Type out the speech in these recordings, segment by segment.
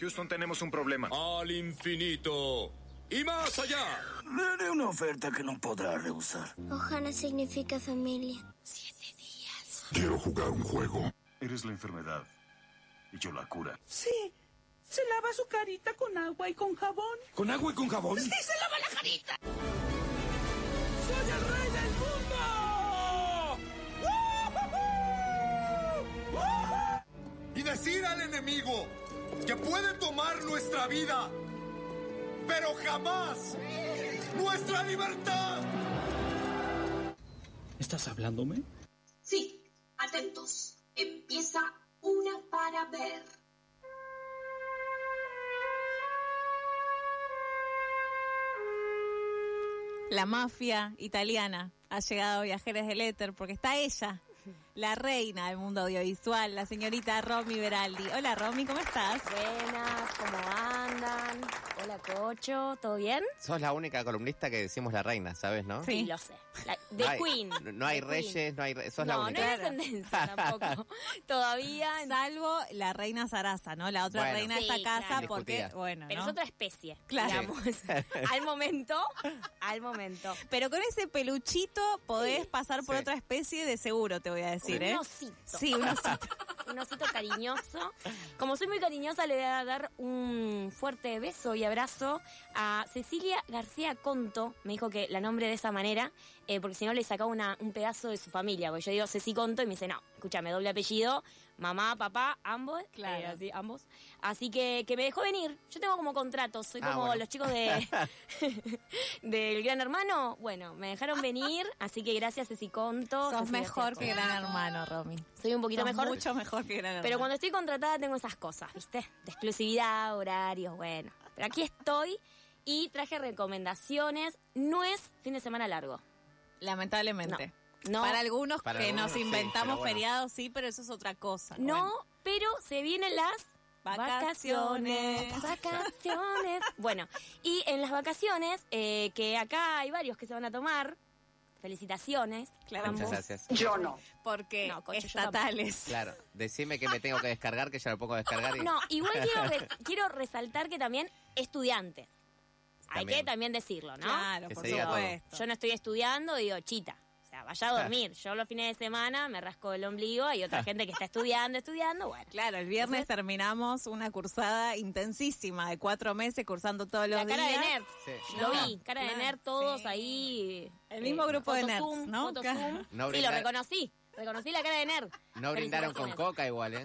Houston, tenemos un problema. Al infinito y más allá. Le haré una oferta que no podrá rehusar. Ohana significa familia. Quiero jugar un juego. Eres la enfermedad y yo la cura. Sí. Se lava su carita con agua y con jabón. ¿Con agua y con jabón? ¡Sí, se lava la carita! ¡Soy el rey del mundo! Y decir al enemigo que puede tomar nuestra vida, pero jamás nuestra libertad. ¿Estás hablándome? Sí, atentos. Empieza una para ver. La mafia italiana ha llegado a Viajeres del Éter porque está ella, la reina del mundo audiovisual, la señorita Romy Beraldi. Hola Romy, ¿cómo estás? Buenas, ¿cómo andan? Hola Cocho, ¿todo bien? Sos la única columnista que decimos la reina, ¿sabes, no? Sí, lo sé. La- The no hay, Queen. no- No hay The reyes, Queen. no hay sos la No, no única. hay descendencia tampoco. Todavía. Salvo la reina Sarasa, ¿no? La otra Bueno. reina de esta casa claro. porque, bueno, Pero ¿no? es otra especie, Claro. digamos. al momento, al momento. Pero con ese peluchito podés Sí. pasar por Sí. otra especie de seguro, te voy a decir, Un ¿eh? osito. Sí, un osito. un osito cariñoso. Como soy muy cariñosa, le voy a dar un fuerte beso y abrazo a Cecilia García Conto. Me dijo que la nombre de esa manera, eh, porque si no le sacaba una- un pedazo de su familia. Porque yo digo Ceci Conto y me dice, no, escúchame, doble apellido, mamá, papá, ambos. Claro. eh, así, ambos. Así que, que me dejó venir. Yo tengo como contratos, soy Ah, como bueno. los chicos de del Gran Hermano. Bueno, me dejaron venir, así que gracias Ceci Conto. Sos mejor que. Gran Hermano, Romy. Soy un poquito Sos mejor. mucho mejor que Gran Hermano. Pero cuando estoy contratada tengo esas cosas, ¿viste? De exclusividad, horarios, bueno. Pero aquí estoy y traje recomendaciones. No es fin de semana largo. Lamentablemente. No, Para algunos Para que algunos nos inventamos bueno. feriados, sí, pero eso es otra cosa. no, Bueno. pero se vienen las Vacaciones. Vacaciones. bueno, y en las vacaciones, eh, que acá hay varios que se van a tomar. Felicitaciones. Claro. Muchas gracias. Yo no. Porque No, estatales. Claro, decime que me tengo que descargar, que ya lo pongo a descargar. Y... No, igual quiero, quiero resaltar que también estudiantes. Hay que también decirlo, ¿no? Claro, Que por supuesto. Yo no estoy estudiando, digo, chita. Vaya a dormir. Yo los fines de semana me rasco el ombligo. Hay otra gente que está estudiando, estudiando. Bueno, Claro, el viernes terminamos una cursada intensísima de cuatro meses cursando todos los la cara días. de nerd. Sí. Lo vi, cara de nerd, todos sí. ahí. El mismo grupo de nerds, Zoom, ¿no? foto Claro. Zoom. No sí, lo reconocí. Reconocí la cara de nerd. No brindaron con coca igual, ¿eh?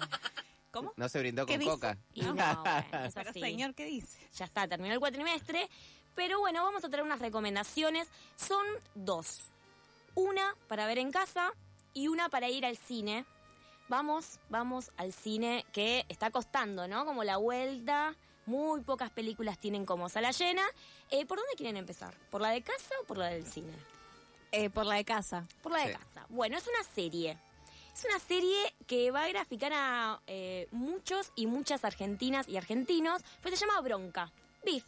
¿Cómo? No se brindó ¿Qué con dice? coca. Y no, bueno, es Pero así. señor, ¿qué dice? Ya está, terminó el cuatrimestre. Pero bueno, vamos a traer unas recomendaciones. Son dos. Una para ver en casa y una para ir al cine. Vamos, vamos al cine que está costando, ¿no? Como la vuelta. Muy pocas películas tienen como sala llena. Eh, ¿Por dónde quieren empezar? ¿Por la de casa o por la del cine? Eh, por la de casa. Por la de Sí. casa. Bueno, es una serie. Es una serie que va a graficar a eh, muchos y muchas argentinas y argentinos, pues se llama Bronca. Beef,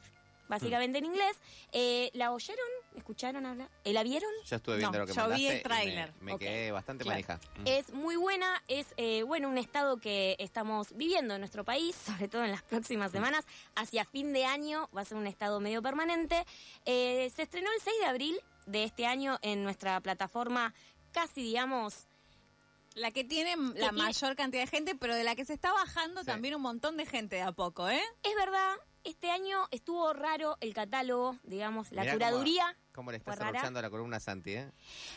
básicamente en inglés. Eh, ¿La oyeron? ¿Escucharon hablar? ¿Eh, ¿La vieron? Yo estuve viendo No, lo que yo vi el tráiler. Me, quedé bastante claro. manija. Mm. Es muy buena, es eh, bueno un estado que estamos viviendo en nuestro país, sobre todo en las próximas semanas. Hacia fin de año va a ser un estado medio permanente. Eh, se estrenó el 6 de abril de este año en nuestra plataforma casi, digamos, La que tiene la tiene- mayor cantidad de gente, pero de la que se está bajando Sí. también un montón de gente de a poco, ¿eh? Es verdad, este año estuvo raro el catálogo, digamos, la Mirá curaduría. ¿Cómo le estás arruchando la columna a Santi, eh?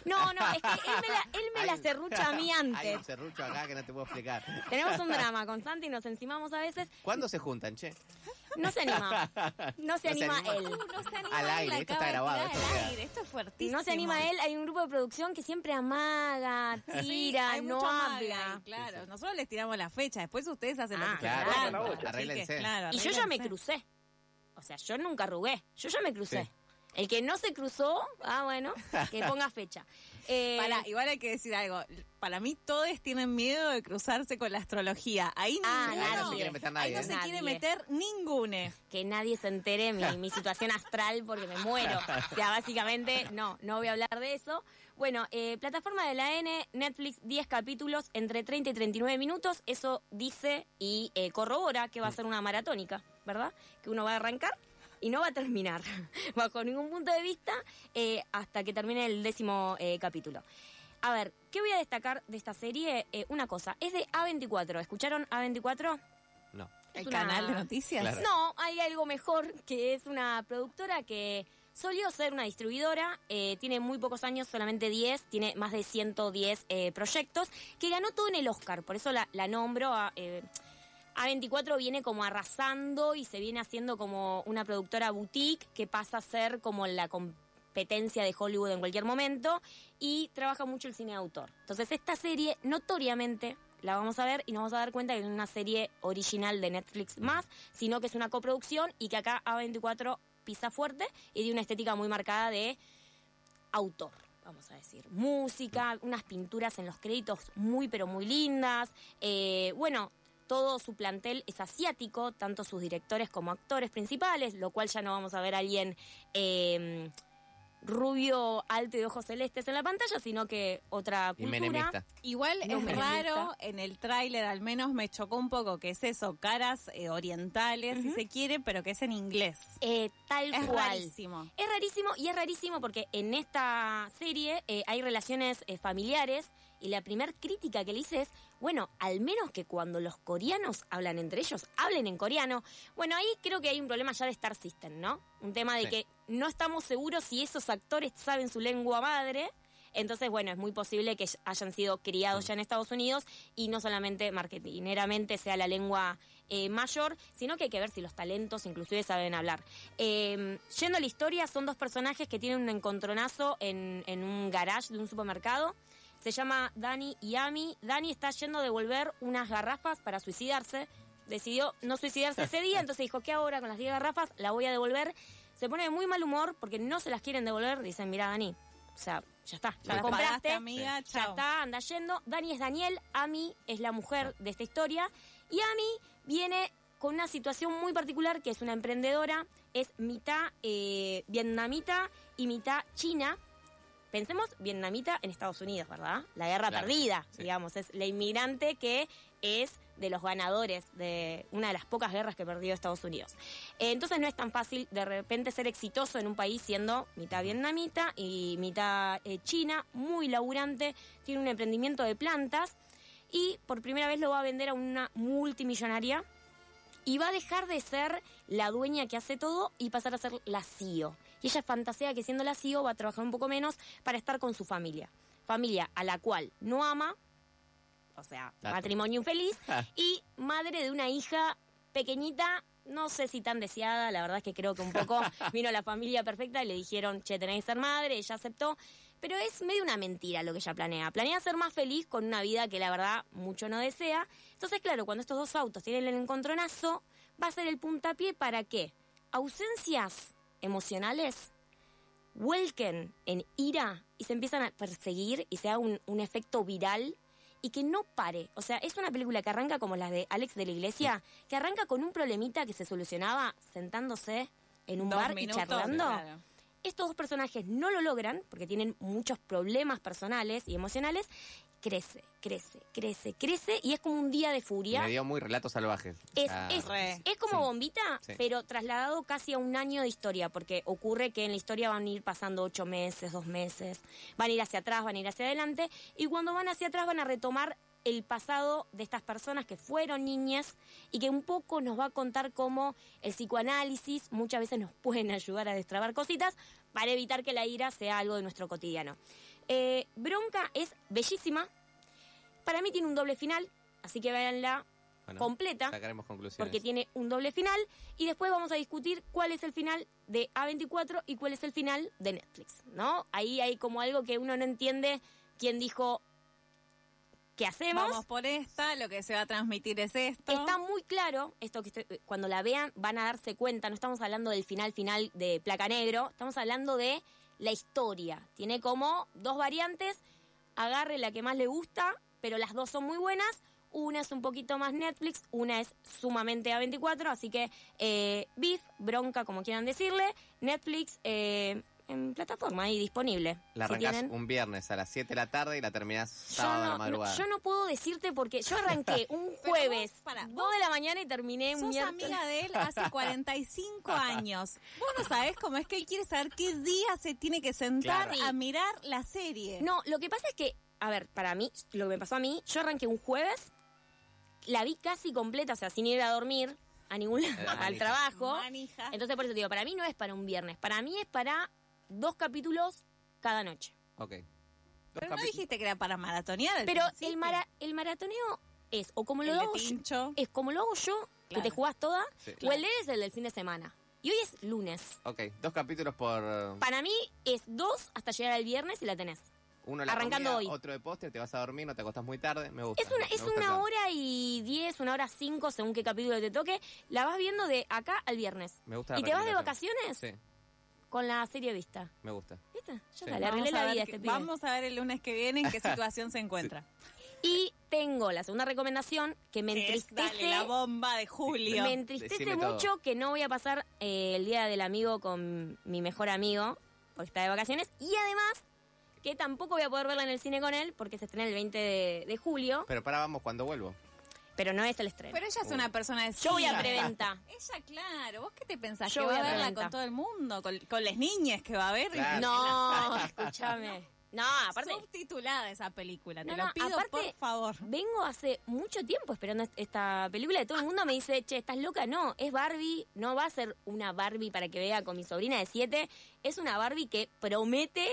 No, no, es que él me la, él me la Hay- serrucha a mí Hay antes. un serrucho acá que no te puedo explicar. Tenemos un drama con Santi, nos encimamos a veces. ¿Cuándo se juntan, che? No se anima. No se No se anima anima. él. No se anima Al aire, esto está grabado, esto al aire, Esto es fuertísimo. No se anima él, hay un grupo de producción que siempre amaga, Sí, tira, hay no habla. ahí, claro. Nosotros les tiramos la fecha, después ustedes hacen lo Ah, que se claro, claro, Así que, arréglense. claro, Y yo ya me arréglense. crucé. O sea, yo nunca arrugué. Yo ya me crucé. Sí. El que no se cruzó, ah, bueno, que ponga fecha. Eh, Para, igual hay que decir algo. Para mí todos tienen miedo de cruzarse con la astrología. Ahí Ah, ninguno- nadie. No se quiere meter Ahí nadie. no ¿eh? se quiere meter ningune. que nadie se entere mi, mi situación astral porque me muero. O sea, básicamente, no, no voy a hablar de eso. Bueno, eh, plataforma de la N, Netflix, 10 capítulos entre 30 y 39 minutos. Eso dice y eh, corrobora que va a ser una maratónica, ¿verdad? Que uno va a arrancar y no va a terminar, bajo ningún punto de vista, eh, hasta que termine el décimo eh, capítulo. A ver, ¿qué voy a destacar de esta serie? Eh, una cosa, es de A24. ¿Escucharon A24? No. El una- canal de noticias. Claro. no, hay algo mejor, que es una productora que solió ser una distribuidora, eh, tiene muy pocos años, solamente 10, tiene más de 110 eh, proyectos, que ganó todo en el Oscar, por eso la, la nombro a... eh, A24 viene como arrasando y se viene haciendo como una productora boutique que pasa a ser como la competencia de Hollywood en cualquier momento y trabaja mucho el cine de autor. Entonces esta serie notoriamente la vamos a ver y nos vamos a dar cuenta que no es una serie original de Netflix más, sino que es una coproducción y que acá A24 pisa fuerte y de una estética muy marcada de autor, vamos a decir. Música, unas pinturas en los créditos muy pero muy lindas. Eh, bueno, todo su plantel es asiático, tanto sus directores como actores principales, lo cual ya no vamos a ver a alguien eh, rubio, alto y de ojos celestes en la pantalla, sino que otra Y cultura. menemista. Igual No es raro, en el tráiler al menos me chocó un poco que es eso, caras eh, orientales, si se quiere, pero que es en inglés. Eh, tal Es cual. rarísimo. Es rarísimo y es rarísimo porque en esta serie eh, hay relaciones eh, familiares y la primer crítica que le hice es, bueno, al menos que cuando los coreanos hablan entre ellos, hablen en coreano. Bueno, ahí creo que hay un problema ya de Star System, ¿no? Un tema de Sí. que no estamos seguros si esos actores saben su lengua madre. Entonces, bueno, es muy posible que hayan sido criados ya en Estados Unidos y no solamente marketineramente sea la lengua eh, mayor, sino que hay que ver si los talentos inclusive saben hablar. Eh, yendo a la historia, son dos personajes que tienen un encontronazo en, en un garage de un supermercado. Se llama Dani y Amy. Dani está yendo a devolver unas garrafas para suicidarse. Decidió no suicidarse ese día, entonces dijo, ¿qué ahora con las 10 garrafas? La voy a devolver. Se pone de muy mal humor porque no se las quieren devolver. Dicen, mira, Dani, o sea, ya está, Ya la compraste, amiga, ya chao. está, anda yendo. Dani es Daniel, Amy es la mujer de esta historia. Y Amy viene con una situación muy particular, que es una emprendedora, es mitad eh, vietnamita y mitad china. Pensemos vietnamita en Estados Unidos, ¿verdad? La guerra Claro, perdida, sí. digamos, es la inmigrante que es de los ganadores de una de las pocas guerras que perdió Estados Unidos. Eh, entonces no es tan fácil de repente ser exitoso en un país siendo mitad vietnamita y mitad eh, china, muy laburante, tiene un emprendimiento de plantas y por primera vez lo va a vender a una multimillonaria y va a dejar de ser la dueña que hace todo y pasar a ser la CEO. Y ella fantasea que siendo la CEO va a trabajar un poco menos para estar con su familia. Familia a la cual no ama, o sea, Dato. matrimonio infeliz, y madre de una hija pequeñita, no sé si tan deseada, la verdad es que creo que un poco vino la familia perfecta y le dijeron, che, tenés que ser madre, ella aceptó. Pero es medio una mentira lo que ella planea. Planea ser más feliz con una vida que la verdad mucho no desea. Entonces, claro, cuando estos dos autos tienen el encontronazo, va a ser el puntapié para que ausencias emocionales vuelquen en ira y se empiezan a perseguir y sea un, un efecto viral y que no pare. O sea, es una película que arranca como la de Alex de la Iglesia, que arranca con un problemita que se solucionaba sentándose en un Dos bar minutos, y charlando. claro. Estos dos personajes no lo logran porque tienen muchos problemas personales y emocionales. Crece, crece, crece, crece y es como un día de furia. Me dio muy relatos salvajes. Es, Ah, es, es como bombita, Sí. pero trasladado casi a un año de historia, porque ocurre que en la historia van a ir pasando ocho meses, dos meses, van a ir hacia atrás, van a ir hacia adelante, y cuando van hacia atrás van a retomar el pasado de estas personas que fueron niñas y que un poco nos va a contar cómo el psicoanálisis muchas veces nos pueden ayudar a destrabar cositas para evitar que la ira sea algo de nuestro cotidiano. Eh, Bronca es bellísima, para mí tiene un doble final, así que véanla bueno, completa Sacaremos conclusiones. porque tiene un doble final y después vamos a discutir cuál es el final de A24 y cuál es el final de Netflix, ¿no? Ahí hay como algo que uno no entiende quién dijo que hacemos. Vamos por esta, lo que se va a transmitir es esto. Está muy claro, esto que estoy- cuando la vean van a darse cuenta, no estamos hablando del final final de Placa Negro, estamos hablando de la historia. Tiene como dos variantes, agarre la que más le gusta, pero las dos son muy buenas. Una es un poquito más Netflix, una es sumamente A24, así que eh, Beef, Bronca, como quieran decirle, Netflix eh, en plataforma ahí disponible. La Si arrancás tienen- un viernes a las 7 de la tarde y la terminás sábado a no, la madrugada. no- yo no puedo decirte porque yo arranqué un jueves, vos, pará, 2 de la mañana y terminé un Sos miércoles. amiga de él hace 45 años. Vos no sabés cómo es que él quiere saber qué día se tiene que sentar Claro. a mirar la serie. No, lo que pasa es que, a ver, para mí, lo que me pasó a mí, yo arranqué un jueves, la vi casi completa, o sea, sin ir a dormir a ningún lado, Era al trabajo. Manija. Entonces, por eso te digo, para mí no es para un viernes, para mí es para dos capítulos cada noche. Ok. Dos Pero no dijiste que era para maratonear. Pero principio. el, mara- el maratoneo es, o como lo El hago yo, es como lo hago yo, que te jugás toda, Sí. o el de él es el del fin de semana. Y hoy es lunes. Ok, dos capítulos por eh, Para mí es dos hasta llegar al viernes y la tenés. uno la arrancando comida, hoy. otro de postre, te vas a dormir, no te acostás muy tarde, me gusta. Es una, es una hora y diez, una hora cinco, según qué capítulo te toque. La vas viendo de acá al viernes. Me gusta la ¿Y te vas de vacaciones? Sí, con la serie vista. me gusta. ¿Viste? Yo Sí. le arreglé a la ver vida a este pibe. Vamos a ver el lunes que viene en qué situación se encuentra. Y tengo la segunda recomendación que me Que es, entristece. dale, la bomba de Julio. Me entristece Decime todo. mucho que no voy a pasar eh, el día del amigo con mi mejor amigo, porque está de vacaciones. Y además, que tampoco voy a poder verla en el cine con él, porque se estrena el 20 de, de julio, Pero para vamos cuando vuelvo. Pero no es el estreno. Pero ella es una persona de Yo voy a preventa. Ella, claro. ¿Vos qué te pensás? Yo ¿Que va voy a a verla preventa. con todo el mundo? ¿Con, con las niñas que va a ver? Claro. No, escúchame. No, aparte, Subtitulada esa película. Te No, lo no, pido, aparte- por favor. vengo hace mucho tiempo esperando est- esta película y todo el mundo me dice, che, ¿estás loca? No, es Barbie, no va a ser una Barbie para que vea con mi sobrina de siete, es una Barbie que promete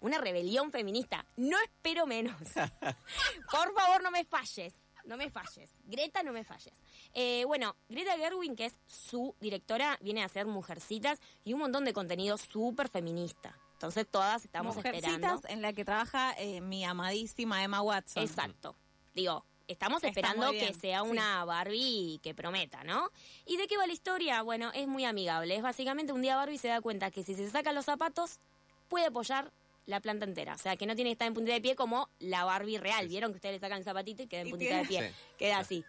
una rebelión feminista. No espero menos. Por favor, no me falles. No me falles. Greta, no me falles. Eh, bueno, Greta Gerwin, que es su directora, viene a hacer Mujercitas y un montón de contenido súper feminista. Entonces todas estamos Mujercitas esperando. en la que trabaja eh, mi amadísima Emma Watson. Exacto. Digo, estamos Está esperando que sea sí. una Barbie que prometa, ¿no? ¿Y de qué va la historia? Bueno, es muy amigable. Es básicamente un día Barbie se da cuenta que si se saca los zapatos, puede apoyar la planta entera. O sea, que no tiene que estar en puntita de pie como la Barbie real. Vieron que ustedes le sacan el zapatito y queda en puntita de pie. Sí. Queda así.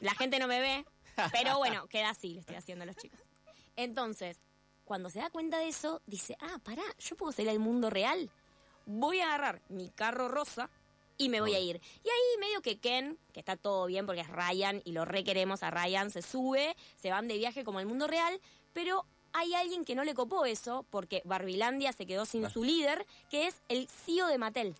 La gente no me ve, pero bueno, queda así, lo estoy haciendo a los chicos. Entonces, cuando se da cuenta de eso, dice, ah, pará, yo puedo salir al mundo real. Voy a agarrar mi carro rosa y me voy a ir. Y ahí medio que Ken, que está todo bien porque es Ryan y lo requeremos a Ryan, se sube, se van de viaje como al mundo real, pero hay alguien que no le copó eso porque Barbilandia se quedó sin su líder, que es el CEO de Mattel.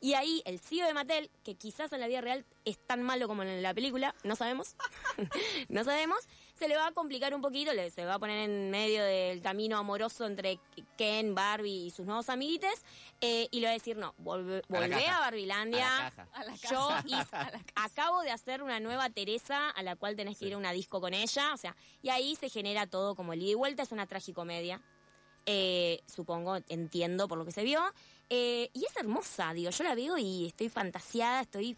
Y ahí el CEO de Mattel, que quizás en la vida real es tan malo como en la película, no sabemos, no sabemos, se le va a complicar un poquito, le, se va a poner en medio del camino amoroso entre Ken, Barbie y sus nuevos amiguites, eh, y le va a decir, no, volve, A volvé caja. a Barbilandia, A la caja. A la yo A la acabo de hacer una nueva Teresa a la cual tenés que ir a una disco con ella, o sea, y ahí se genera todo como el ida y vuelta, es una tragicomedia. Eh, supongo, entiendo por lo que se vio. Eh, y es hermosa, digo, yo la veo y estoy fantasiada, estoy,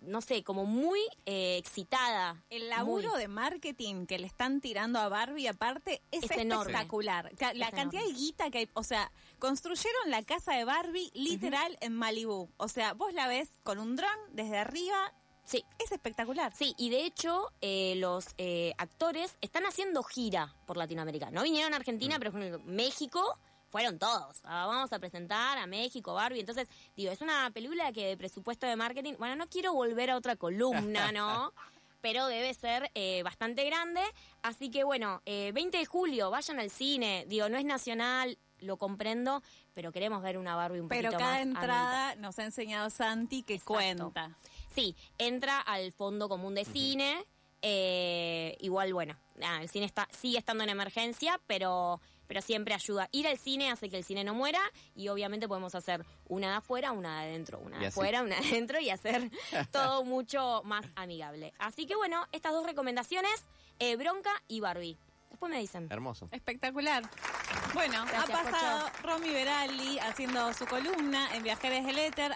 no sé, como muy eh, excitada. El laburo Muy. de marketing que le están tirando a Barbie, aparte, es, espectacular. La Es cantidad enorme. de guita que hay, o sea, construyeron la casa de Barbie literal en Malibú. O sea, vos la ves con un dron desde arriba, Sí, es espectacular. Sí, y de hecho eh, los eh, actores están haciendo gira por Latinoamérica. No vinieron a Argentina, pero por ejemplo, México fueron todos. Ah, vamos a presentar a México, Barbie. Entonces, digo, es una película que de presupuesto de marketing, bueno, no quiero volver a otra columna, ¿no? Pero debe ser eh, bastante grande. Así que bueno, eh, 20 de julio, vayan al cine. Digo, no es nacional, lo comprendo, pero queremos ver una Barbie un Pero poquito cada más adulta. entrada nos ha enseñado Santi que Exacto. cuenta. Sí, entra al Fondo Común de Cine. eh, igual, bueno, nada, el cine está, sigue estando en emergencia, pero, pero siempre ayuda. Ir al cine hace que el cine no muera y obviamente podemos hacer una de afuera, una de adentro, una de afuera, una de adentro y hacer todo mucho más amigable. Así que bueno, estas dos recomendaciones, eh, Bronca y Barbie. Después me dicen. Hermoso. Espectacular. Bueno, Gracias, ha pasado Romy Beraldi haciendo su columna en Viajeres del Éter.